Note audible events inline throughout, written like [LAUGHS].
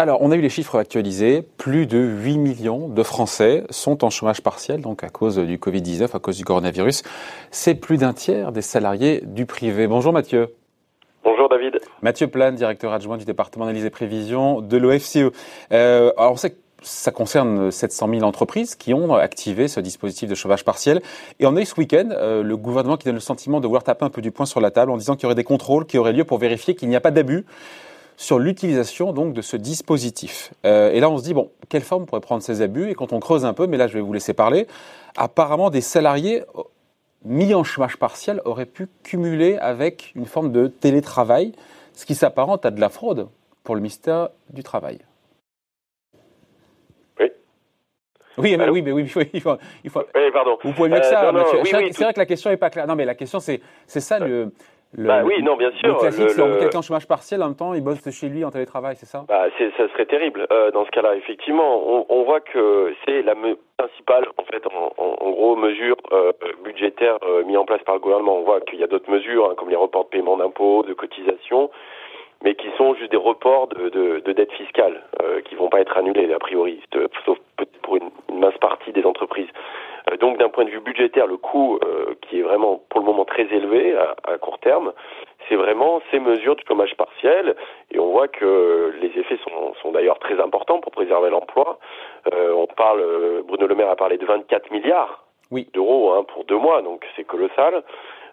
Alors, on a eu les chiffres actualisés. Plus de 8 millions de Français sont en chômage partiel, donc à cause du Covid-19, à cause du coronavirus. C'est plus d'un tiers des salariés du privé. Bonjour Mathieu. Bonjour David. Mathieu Plane, directeur adjoint du département d'analyse et prévision de l'OFCE. Euh, alors, on sait que ça concerne 700 000 entreprises qui ont activé ce dispositif de chômage partiel. Et on a eu ce week-end euh, le gouvernement qui donne le sentiment de vouloir taper un peu du poing sur la table en disant qu'il y aurait des contrôles qui auraient lieu pour vérifier qu'il n'y a pas d'abus sur l'utilisation donc de ce dispositif. Euh, et là, on se dit bon, quelle forme pourrait prendre ces abus? Et quand on creuse un peu, mais là, je vais vous laisser parler. Apparemment, des salariés euh, mis en chômage partiel auraient pu cumuler avec une forme de télétravail, ce qui s'apparente à de la fraude pour le ministère du Travail. Oui. [LAUGHS] Oui, mais oui, mais oui, il faut, il faut, il faut... Oui, pardon. Vous pouvez mieux que ça, Euh, non, non, Mathieu. oui, c'est vrai, que la question n'est pas claire. Non, mais la question, c'est, ça le, le. Bah oui, non, bien sûr, Le classique, le- le- quelqu'un en chômage partiel, en même temps, il bosse chez lui en télétravail, c'est ça? Bah, ça serait terrible. Euh, dans ce cas-là, effectivement, on, on voit que c'est la principale, en fait, en, en- en gros, mesure euh, budgétaire euh, mise en place par le gouvernement. On voit qu'il y a d'autres mesures, hein, comme les reports de paiement d'impôts, de cotisations, mais qui sont juste des reports de, de, de dette fiscale, euh, qui vont pas être annulés, a priori, sauf peut-être pour une, une mince partie des entreprises. Euh, donc, d'un point de vue budgétaire, le coût, euh, qui est vraiment, pour le moment, très élevé à, à court terme, c'est vraiment ces mesures de chômage partiel. Et on voit que les effets sont, sont d'ailleurs très importants pour préserver l'emploi. Euh, on parle, euh, Bruno Le Maire a parlé de 24 milliards Oui. d'euros hein, pour deux mois, donc c'est colossal.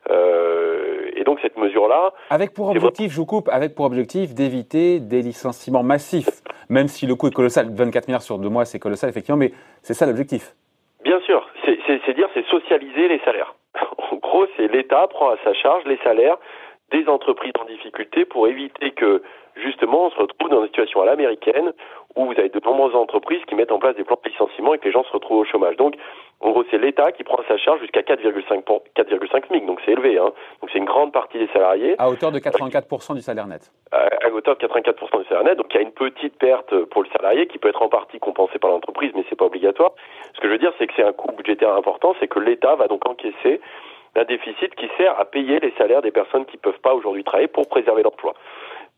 Euh, et donc cette mesure-là, Avec pour objectif, je vous coupe, avec pour objectif d'éviter des licenciements massifs, même si le coût est colossal. 24 milliards sur deux mois, c'est colossal, effectivement, mais c'est ça l'objectif. bien sûr, c'est dire, c'est socialiser les salaires. [LAUGHS] En gros, c'est l'État prend à sa charge les salaires des entreprises en difficulté pour éviter que justement on se retrouve dans une situation à l'américaine où vous avez de nombreuses entreprises qui mettent en place des plans de licenciement et que les gens se retrouvent au chômage. Donc, en gros, c'est l'État qui prend sa charge jusqu'à 4,5 pour- 4,5 SMIC, donc c'est élevé. Hein. Donc c'est une grande partie des salariés. À hauteur de 84% du salaire net. à à hauteur de 84% du salaire net. Donc il y a une petite perte pour le salarié qui peut être en partie compensée par l'entreprise, mais c'est pas obligatoire. Ce que je veux dire, c'est que c'est un coût budgétaire important, c'est que l'État va donc encaisser un déficit qui sert à payer les salaires des personnes qui peuvent pas aujourd'hui travailler pour préserver l'emploi.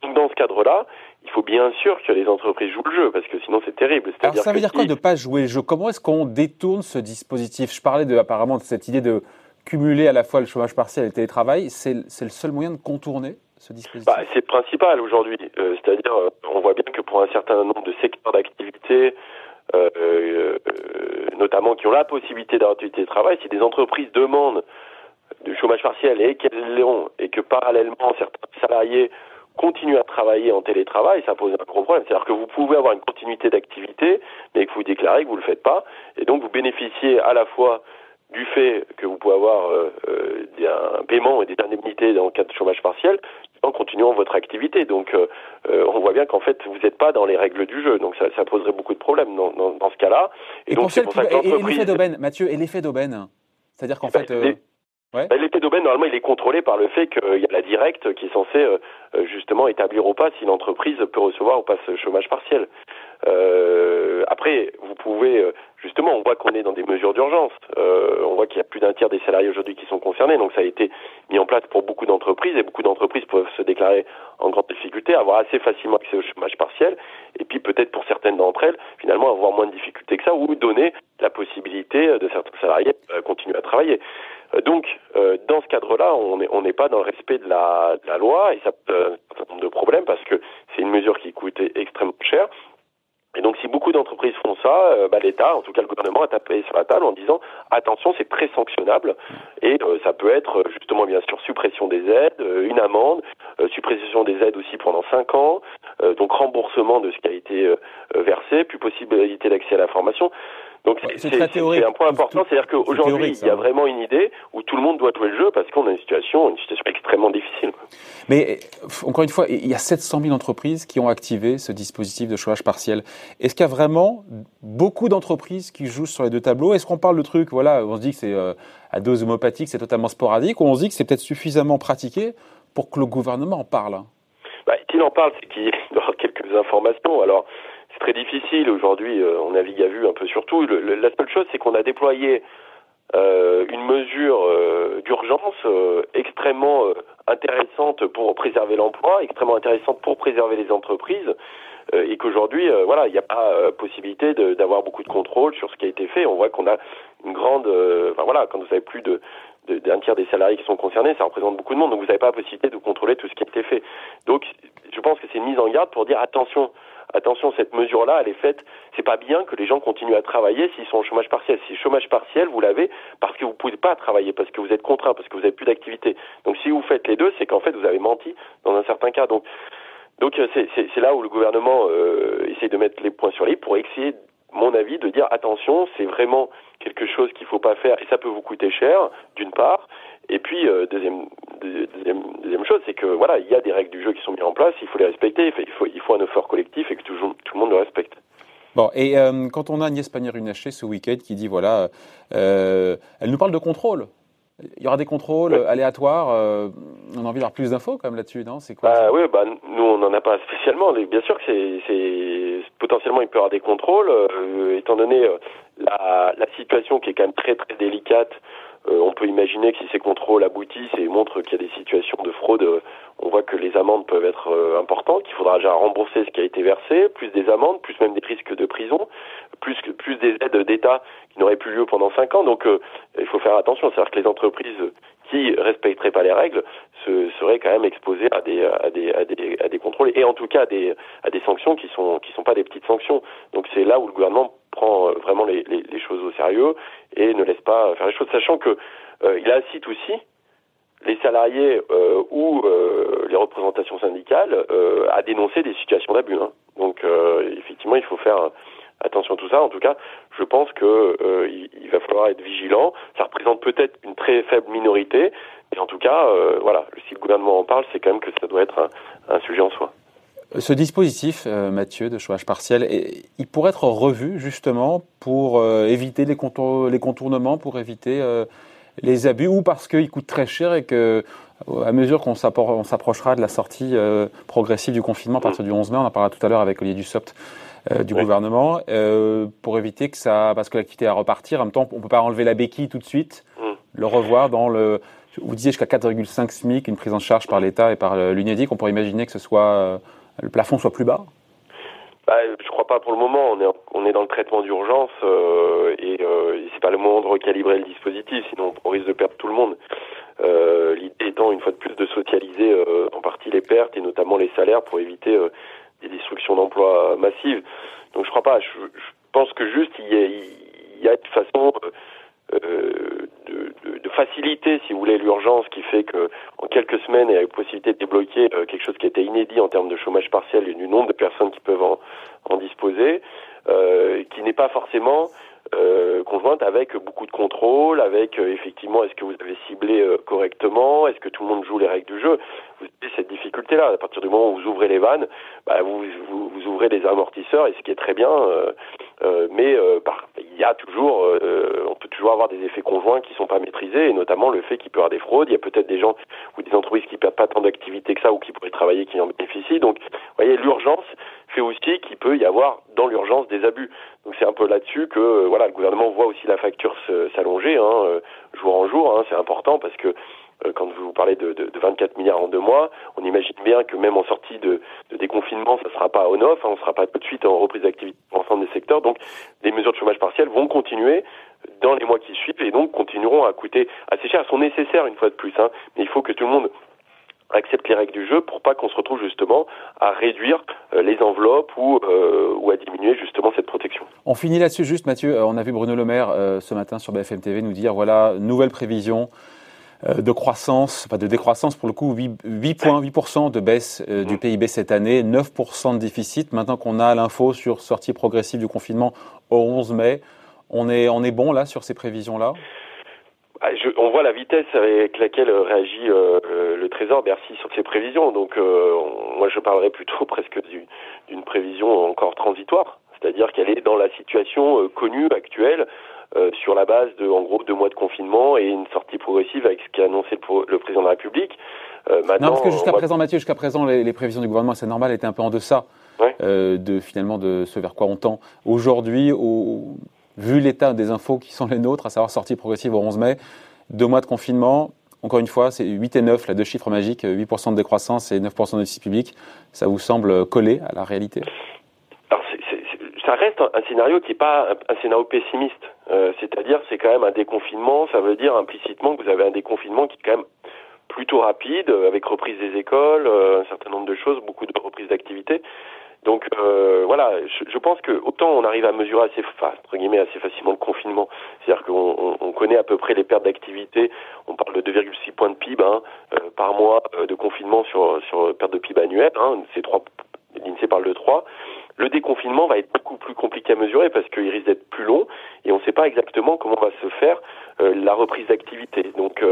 Donc dans ce cadre-là, il faut bien sûr que les entreprises jouent le jeu, parce que sinon c'est terrible. Alors ça veut dire quoi si- de pas jouer le jeu? Comment est-ce qu'on détourne ce dispositif? Je parlais de, apparemment de cette idée de cumuler à la fois le chômage partiel et le télétravail. C'est le seul moyen de contourner ce dispositif? Bah, c'est le principal aujourd'hui. Euh, C'est-à-dire, euh, on voit bien que pour un certain nombre de secteurs d'activité, euh, euh, notamment qui ont la possibilité d'avoir du télétravail, si des entreprises demandent du chômage partiel et qu'elles l'ont, et que parallèlement certains salariés continuent à travailler en télétravail, ça pose un gros problème. C'est-à-dire que vous pouvez avoir une continuité d'activité, mais que vous déclarez que vous ne le faites pas, et donc vous bénéficiez à la fois du fait que vous pouvez avoir euh, euh, un paiement et des indemnités dans le cas de chômage partiel, en continuant votre activité. Donc, euh, euh, on voit bien qu'en fait, vous n'êtes pas dans les règles du jeu. Donc, ça, ça poserait beaucoup de problèmes dans, dans, dans ce cas-là. Et, donc, c'est pour ça que et- et l'effet d'aubaine, Mathieu, et l'effet d'aubaine C'est-à-dire qu'en Bah, fait... Bah, L'effet d'aubaine, normalement, il est contrôlé par le fait qu'il y a la directe qui est censée euh, euh, justement établir ou pas si l'entreprise peut recevoir ou pas ce chômage partiel. Euh, après, vous pouvez, euh, justement, on voit qu'on est dans des mesures d'urgence. Euh, on voit qu'il y a plus d'un tiers des salariés aujourd'hui qui sont concernés, donc ça a été mis en place pour beaucoup d'entreprises et beaucoup d'entreprises peuvent se déclarer en grande difficulté, avoir assez facilement accès au chômage partiel, et puis peut-être pour certaines d'entre elles, finalement, avoir moins de difficultés que ça, ou donner la possibilité euh, de certains salariés continuer à travailler. Euh, Donc, euh, dans ce cadre-là, on n'est pas dans le respect de la, de la loi et ça pose un certain nombre de problèmes parce que c'est une mesure qui coûte extrêmement cher. Et donc, si beaucoup d'entreprises font ça, euh, bah, l'État, en tout cas le gouvernement, a tapé sur la table en disant attention, c'est très sanctionnable et euh, ça peut être euh, justement bien sûr suppression des aides, euh, une amende, euh, suppression des aides aussi pendant cinq ans, euh, donc remboursement de ce qui a été euh, euh, versé, plus possibilité d'accès à la formation. Donc c'est un point important, c'est-à-dire c'est qu'aujourd'hui il y a hein. vraiment une idée où tout le monde doit jouer le jeu parce qu'on a une situation, une situation extrêmement difficile. Mais encore une fois, il y a 700 000 entreprises qui ont activé ce dispositif de chômage partiel. Est-ce qu'il y a vraiment beaucoup d'entreprises qui jouent sur les deux tableaux? Est-ce qu'on parle de trucs, voilà, on se dit que c'est euh, à dose homopathique, c'est totalement sporadique, ou on se dit que c'est peut-être suffisamment pratiqué pour que le gouvernement en parle? Bah, S'il en parle, c'est qu'il doit avoir [LAUGHS] quelques informations. Alors, très difficile aujourd'hui, euh, on navigue à vue un peu sur tout. Le- le- la seule chose, c'est qu'on a déployé une mesure d'urgence extrêmement intéressante pour préserver l'emploi, extrêmement intéressante pour préserver les entreprises, et qu'aujourd'hui, voilà, il n'y a pas possibilité d'avoir beaucoup de contrôle sur ce qui a été fait. On voit qu'on a une grande, enfin voilà, quand vous avez plus de d'un tiers des salariés qui sont concernés, ça représente beaucoup de monde, donc vous n'avez pas la possibilité de contrôler tout ce qui a été fait. Donc, je pense que c'est une mise en garde pour dire attention, attention, cette mesure-là, elle est faite. C'est pas bien que les gens continuent à travailler s'ils sont au chômage partiel. Si chômage partiel, vous l'avez parce que vous pouvez pas travailler, parce que vous êtes contraint, parce que vous n'avez plus d'activité. Donc, si vous faites les deux, c'est qu'en fait, vous avez menti dans un certain cas. Donc, donc c'est là où le gouvernement euh, essaie de mettre les points sur les pour essayer mon avis, de dire attention, c'est vraiment quelque chose qu'il ne faut pas faire et ça peut vous coûter cher, d'une part. Et puis euh, deuxième, deuxième, deuxième chose, c'est que voilà, il y a des règles du jeu qui sont mises en place, il faut les respecter, il faut, il faut un effort collectif et que tout, tout le monde le respecte. Bon, et euh, quand on a Agnès Pannier-Runacher ce week-end qui dit voilà, euh, elle nous parle de contrôle. Il y aura des contrôles aléatoires. on a envie d'avoir plus d'infos quand même là-dessus, non? C'est quoi bah, Oui, bah, nous on n'en a pas spécialement. Bien sûr que c'est potentiellement il peut y avoir des contrôles, étant donné la, la, situation qui est quand même très très délicate. Euh, on peut imaginer que si ces contrôles aboutissent et montrent qu'il y a des situations de fraude, euh, on voit que les amendes peuvent être euh, importantes, qu'il faudra déjà rembourser ce qui a été versé, plus des amendes, plus même des risques de prison, plus plus des aides d'État qui n'auraient plus lieu pendant cinq ans. Donc il faut faire attention, c'est-à-dire que les entreprises qui respecteraient pas les règles se, seraient quand même exposées à des, à des, à des, à des contrôles et en tout cas à des, à des sanctions qui sont qui sont pas des petites sanctions. Donc c'est là où le gouvernement prend euh, vraiment les, les, les, choses au sérieux et ne laisse pas faire les choses, sachant que euh, il incite aussi les salariés euh, ou euh, les représentations syndicales euh, à dénoncer des situations d'abus. Hein. Donc effectivement, il faut faire attention à tout ça. En tout cas, je pense que il, il, va falloir être vigilant. Ça représente peut-être une très faible minorité, mais en tout cas, voilà, si le gouvernement en parle, c'est quand même que ça doit être un, un sujet en soi. Ce dispositif, euh, Mathieu, de chômage partiel, il pourrait être revu justement pour euh, éviter les, les, contournements, pour éviter euh, les abus, ou parce qu'il coûte très cher et que, à mesure qu'on s'approchera de la sortie progressive du confinement à partir du 11 mai, on en parlera tout à l'heure avec Olivier Dussopt du gouvernement, pour éviter que ça, parce que l'activité va repartir, en même temps, on ne peut pas enlever la béquille tout de suite, mm. le revoir dans le, vous disiez jusqu'à 4,5 SMIC, une prise en charge par l'État et par l'UNEDIC, on pourrait imaginer que ce soit le plafond soit plus bas bah, je crois pas pour le moment. On est, on est dans le traitement d'urgence euh, et euh, c'est pas le moment de recalibrer le dispositif, sinon on risque de perdre tout le monde. Euh, L'idée étant une fois de plus de socialiser euh, en partie les pertes et notamment les salaires pour éviter euh, des destructions d'emplois massives. Donc je crois pas. Je, je, pense que juste il y a, il une façon euh, de, de, faciliter, si vous voulez, l'urgence qui fait que en quelques semaines, il y a la possibilité de débloquer euh, quelque chose qui était inédit en termes de chômage partiel et du nombre de personnes qui peuvent en, disposer, euh, qui n'est pas forcément euh, conjointe avec beaucoup de contrôle, avec euh, effectivement est-ce que vous avez ciblé euh, correctement, est-ce que tout le monde joue les règles du jeu? Vous avez cette difficulté-là. À partir du moment où vous ouvrez les vannes, bah, vous, vous, ouvrez des amortisseurs, et ce qui est très bien. mais par, il y a toujours, toujours avoir des effets conjoints qui sont pas maîtrisés, et notamment le fait qu'il peut y avoir des fraudes. Il y a peut-être des gens ou des entreprises qui perdent pas tant d'activité que ça, ou qui pourraient travailler, qui en bénéficient. Donc, vous voyez, l'urgence fait aussi qu'il peut y avoir dans l'urgence des abus. Donc c'est un peu là-dessus que euh, voilà le gouvernement voit aussi la facture s'allonger hein, euh, jour en jour. Hein, c'est important parce que quand vous parlez de, de, de, 24 milliards en deux mois, on imagine bien que même en sortie de, de déconfinement, ça ne sera pas on-off, hein, on ne sera pas tout de suite en reprise d'activité pour l'ensemble des secteurs. Donc les mesures de chômage partiel vont continuer dans les mois qui suivent et donc continueront à coûter assez cher. Elles sont nécessaires une fois de plus, hein, mais il faut que tout le monde accepte les règles du jeu pour pas qu'on se retrouve justement à réduire euh, les enveloppes ou, euh, ou à diminuer justement cette protection. On finit là-dessus juste Mathieu, euh, on a vu Bruno Le Maire ce matin sur BFM TV nous dire voilà, nouvelle prévision de croissance, enfin de décroissance pour le coup, 8, 8,8% de baisse du mmh. PIB cette année, 9% de déficit. Maintenant qu'on a l'info sur sortie progressive du confinement au 11 mai, on est, on est bon là sur ces prévisions-là? Ah, je, on voit la vitesse avec laquelle réagit euh, le Trésor Bercy sur ses prévisions. Donc, euh, moi, je parlerais plutôt [LAUGHS] presque d'une prévision encore transitoire, c'est-à-dire qu'elle est dans la situation euh, connue actuelle. Euh, sur la base de, en gros, deux mois de confinement et une sortie progressive avec ce qu'a annoncé le, le, président de la République. maintenant, non, parce que jusqu'à présent, Mathieu, jusqu'à présent, les, les, prévisions du gouvernement, c'est normal, étaient un peu en deçà ouais. de finalement de ce vers quoi on tend. Aujourd'hui, au, vu l'état des infos qui sont les nôtres, à savoir sortie progressive au 11 mai, deux mois de confinement, encore une fois, c'est 8 et 9, là, deux chiffres magiques, 8% de décroissance et 9% de déficit public. Ça vous semble coller à la réalité? Ça reste un, scénario qui n'est pas un, scénario pessimiste. Euh, c'est-à-dire, c'est quand même un déconfinement. Ça veut dire implicitement que vous avez un déconfinement qui est quand même plutôt rapide, avec reprise des écoles, euh, un certain nombre de choses, beaucoup de reprises d'activité. Donc euh, voilà, je, pense que autant on arrive à mesurer assez, entre guillemets, assez facilement le confinement, c'est-à-dire qu'on on, connaît à peu près les pertes d'activité. On parle de 2,6 points de PIB hein, euh, par mois euh, de confinement sur sur perte de PIB annuelle. Hein, c'est trois, l'Insee parle de 3. Le déconfinement va être beaucoup plus compliqué à mesurer parce qu'il risque d'être plus long et on ne sait pas exactement comment va se faire la reprise d'activité. Donc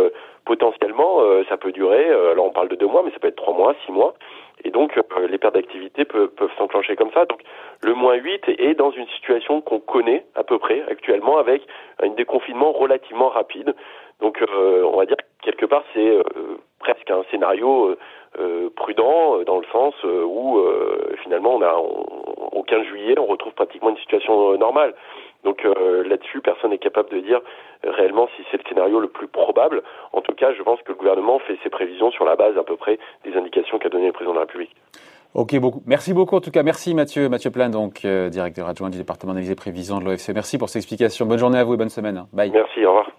potentiellement, ça peut durer. alors on parle de deux mois, mais ça peut être trois mois, six mois. Et donc, euh, les pertes d'activité peuvent, peuvent s'enclencher comme ça. Donc, le moins 8 est dans une situation qu'on connaît à peu près actuellement avec un déconfinement relativement rapide. Donc, euh, on va dire quelque part, c'est euh, presque un scénario prudent dans le sens où finalement, on a, au 15 juillet, on retrouve pratiquement une situation normale. Donc là-dessus, personne n'est capable de dire réellement si c'est le scénario le plus probable. En tout cas, je pense que le gouvernement fait ses prévisions sur la base à peu près des indications qu'a donné le président de la République. Ok, beaucoup. Merci beaucoup en tout cas. Merci Mathieu, Mathieu Plein, donc euh, directeur adjoint du département d'analyse et prévision de l'OFC. Merci pour ces explications. Bonne journée à vous et bonne semaine. Bye. Merci, au revoir.